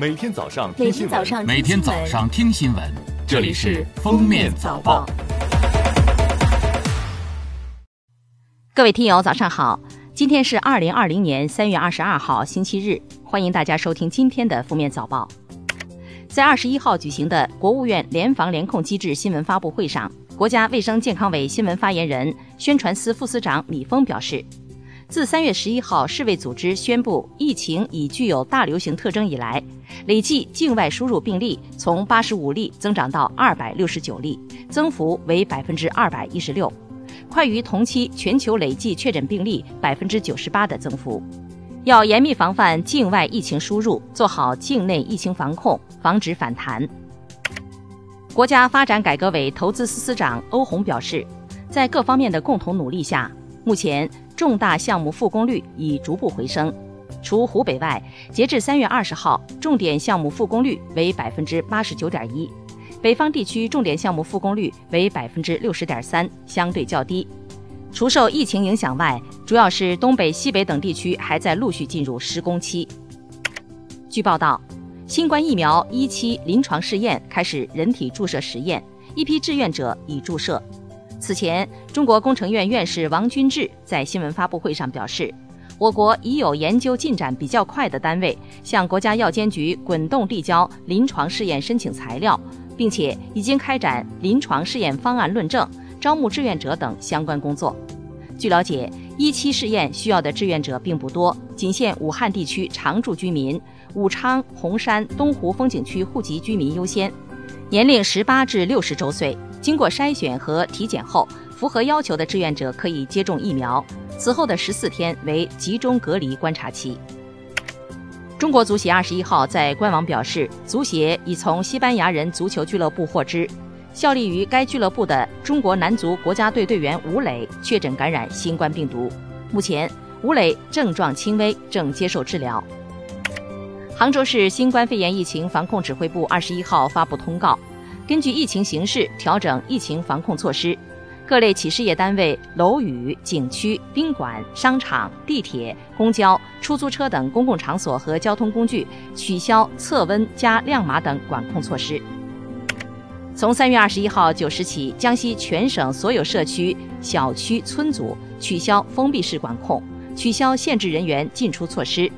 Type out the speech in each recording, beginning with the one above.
每天早上听新闻，每天早上听新闻，这里是《封面早报》。各位听友，早上好！今天是二零二零年三月二十二号，星期日，欢迎大家收听今天的《封面早报》。在二十一号举行的国务院联防联控机制新闻发布会上，国家卫生健康委新闻发言人、宣传司副司长米峰表示。自三月十一号世卫组织宣布疫情已具有大流行特征以来，累计境外输入病例从八十五例增长到二百六十九例，增幅为百分之二百一十六，快于同期全球累计确诊病例百分之九十八的增幅。要严密防范境外疫情输入，做好境内疫情防控，防止反弹。国家发展改革委投资司司长欧红表示，在各方面的共同努力下，目前。重大项目复工率已逐步回升，除湖北外，截至三月二十号，重点项目复工率为百分之八十九点一，北方地区重点项目复工率为百分之六十点三，相对较低。除受疫情影响外，主要是东北、西北等地区还在陆续进入施工期。据报道，新冠疫苗一期临床试验开始人体注射实验，一批志愿者已注射。此前，中国工程院院士王军志在新闻发布会上表示，我国已有研究进展比较快的单位向国家药监局滚动递交临床试验申请材料，并且已经开展临床试验方案论证、招募志愿者等相关工作。据了解，一期试验需要的志愿者并不多，仅限武汉地区常住居民、武昌、洪山、东湖风景区户籍居民优先，年龄十八至六十周岁。经过筛选和体检后，符合要求的志愿者可以接种疫苗。此后的十四天为集中隔离观察期。中国足协二十一号在官网表示，足协已从西班牙人足球俱乐部获知，效力于该俱乐部的中国男足国家队队员吴磊确诊感染新冠病毒。目前，吴磊症状轻微，正接受治疗。杭州市新冠肺炎疫情防控指挥部二十一号发布通告。根据疫情形势调整疫情防控措施，各类企事业单位、楼宇、景区、宾馆、商场、地铁、公交、出租车等公共场所和交通工具取消测温加亮码等管控措施。从三月二十一号九时起，江西全省所有社区、小区、村组取消封闭式管控，取消限制人员进出措施。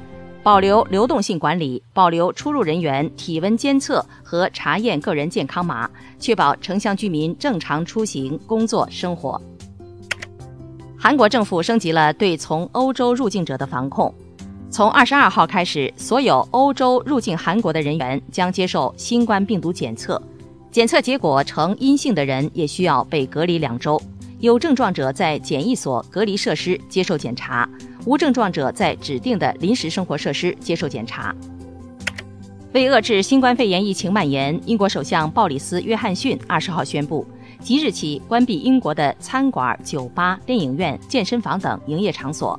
保留流动性管理，保留出入人员体温监测和查验个人健康码，确保城乡居民正常出行、工作、生活。韩国政府升级了对从欧洲入境者的防控，从二十二号开始，所有欧洲入境韩国的人员将接受新冠病毒检测，检测结果呈阴性的人也需要被隔离两周，有症状者在检疫所、隔离设施接受检查。无症状者在指定的临时生活设施接受检查。为遏制新冠肺炎疫情蔓延，英国首相鲍里斯·约翰逊二十号宣布，即日起关闭英国的餐馆、酒吧、电影院、健身房等营业场所。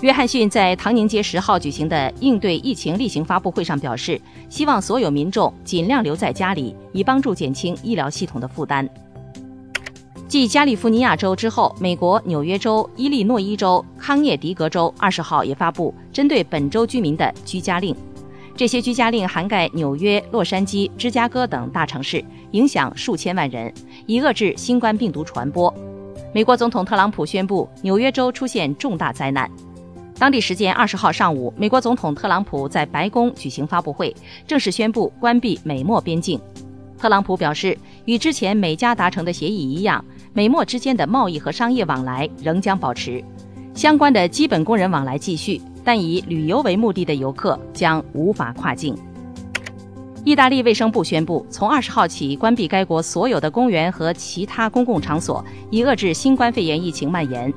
约翰逊在唐宁街十号举行的应对疫情例行发布会上表示，希望所有民众尽量留在家里，以帮助减轻医疗系统的负担。继加利福尼亚州之后，美国纽约州、伊利诺伊州、康涅狄格州二十号也发布针对本州居民的居家令。这些居家令涵盖纽约、洛杉矶、芝加哥等大城市，影响数千万人，以遏制新冠病毒传播。美国总统特朗普宣布，纽约州出现重大灾难。当地时间二十号上午，美国总统特朗普在白宫举行发布会，正式宣布关闭美墨边境。特朗普表示，与之前美加达成的协议一样。美墨之间的贸易和商业往来仍将保持，相关的基本工人往来继续，但以旅游为目的的游客将无法跨境。意大利卫生部宣布，从二十号起关闭该国所有的公园和其他公共场所，以遏制新冠肺炎疫情蔓延。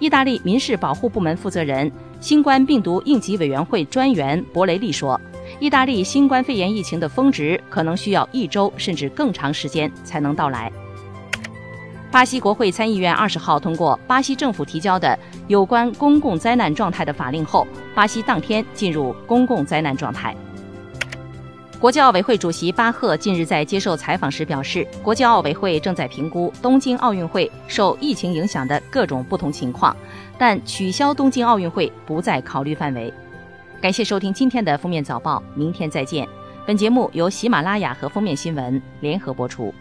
意大利民事保护部门负责人、新冠病毒应急委员会专员博雷利说：“意大利新冠肺炎疫情的峰值可能需要一周甚至更长时间才能到来。”巴西国会参议院二十号通过巴西政府提交的有关公共灾难状态的法令后，巴西当天进入公共灾难状态。国际奥委会主席巴赫近日在接受采访时表示，国际奥委会正在评估东京奥运会受疫情影响的各种不同情况，但取消东京奥运会不在考虑范围。感谢收听今天的封面早报，明天再见。本节目由喜马拉雅和封面新闻联合播出。